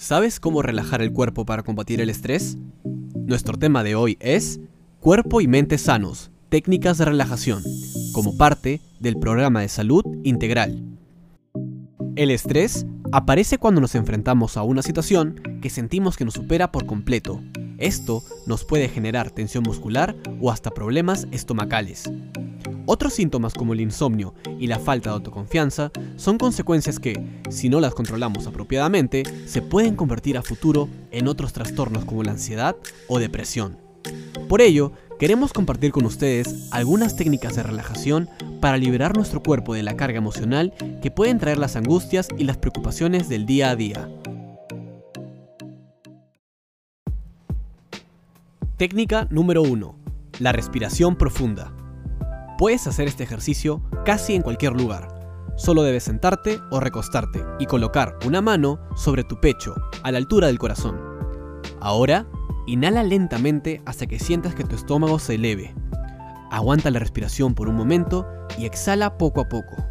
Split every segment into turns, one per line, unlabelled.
¿Sabes cómo relajar el cuerpo para combatir el estrés? Nuestro tema de hoy es Cuerpo y mente sanos, técnicas de relajación, como parte del programa de salud integral. El estrés aparece cuando nos enfrentamos a una situación que sentimos que nos supera por completo. Esto nos puede generar tensión muscular o hasta problemas estomacales. Otros síntomas como el insomnio y la falta de autoconfianza son consecuencias que, si no las controlamos apropiadamente, se pueden convertir a futuro en otros trastornos como la ansiedad o depresión. Por ello, queremos compartir con ustedes algunas técnicas de relajación para liberar nuestro cuerpo de la carga emocional que pueden traer las angustias y las preocupaciones del día a día. Técnica número 1. La respiración profunda. Puedes hacer este ejercicio casi en cualquier lugar. Solo debes sentarte o recostarte y colocar una mano sobre tu pecho, a la altura del corazón. Ahora, inhala lentamente hasta que sientas que tu estómago se eleve. Aguanta la respiración por un momento y exhala poco a poco.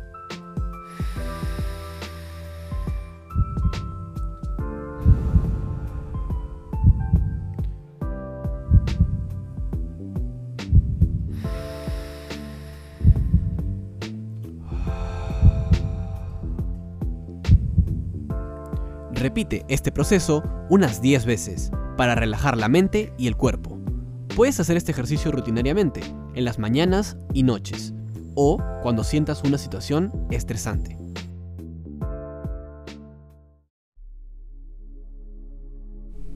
Repite este proceso unas 10 veces para relajar la mente y el cuerpo. Puedes hacer este ejercicio rutinariamente, en las mañanas y noches, o cuando sientas una situación estresante.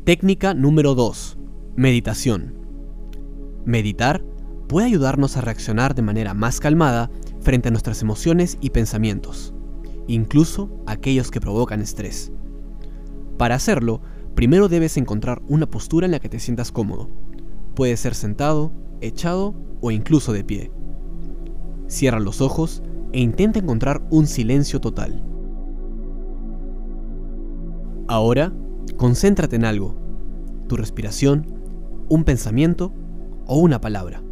Técnica número 2. Meditación. Meditar puede ayudarnos a reaccionar de manera más calmada frente a nuestras emociones y pensamientos, incluso aquellos que provocan estrés. Para hacerlo, primero debes encontrar una postura en la que te sientas cómodo. Puede ser sentado, echado o incluso de pie. Cierra los ojos e intenta encontrar un silencio total. Ahora, concéntrate en algo, tu respiración, un pensamiento o una palabra.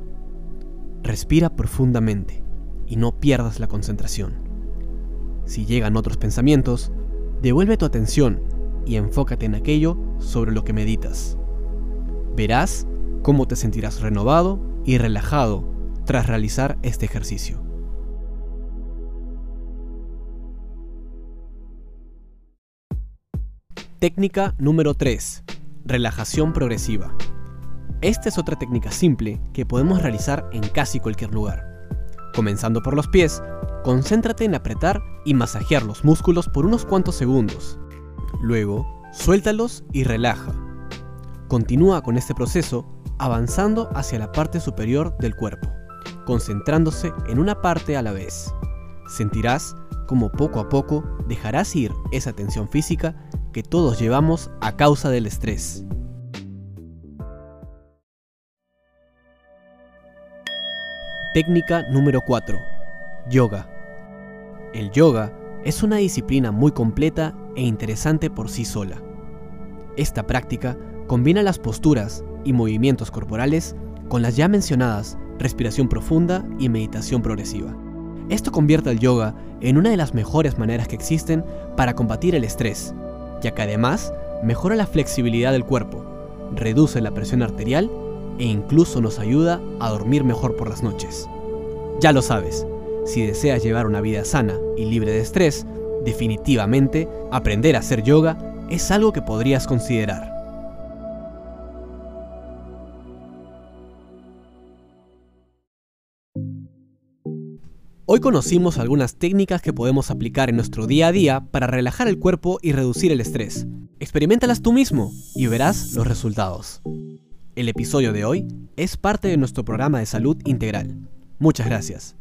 Respira profundamente y no pierdas la concentración. Si llegan otros pensamientos, devuelve tu atención y enfócate en aquello sobre lo que meditas. Verás cómo te sentirás renovado y relajado tras realizar este ejercicio. Técnica número 3. Relajación progresiva. Esta es otra técnica simple que podemos realizar en casi cualquier lugar. Comenzando por los pies, concéntrate en apretar y masajear los músculos por unos cuantos segundos. Luego, suéltalos y relaja. Continúa con este proceso avanzando hacia la parte superior del cuerpo, concentrándose en una parte a la vez. Sentirás como poco a poco dejarás ir esa tensión física que todos llevamos a causa del estrés. Técnica número 4. Yoga. El yoga es una disciplina muy completa e interesante por sí sola. Esta práctica combina las posturas y movimientos corporales con las ya mencionadas respiración profunda y meditación progresiva. Esto convierte al yoga en una de las mejores maneras que existen para combatir el estrés, ya que además mejora la flexibilidad del cuerpo, reduce la presión arterial e incluso nos ayuda a dormir mejor por las noches. Ya lo sabes, si deseas llevar una vida sana y libre de estrés, definitivamente aprender a hacer yoga es algo que podrías considerar. Hoy conocimos algunas técnicas que podemos aplicar en nuestro día a día para relajar el cuerpo y reducir el estrés. Experimentalas tú mismo y verás los resultados. El episodio de hoy es parte de nuestro programa de salud integral. Muchas gracias.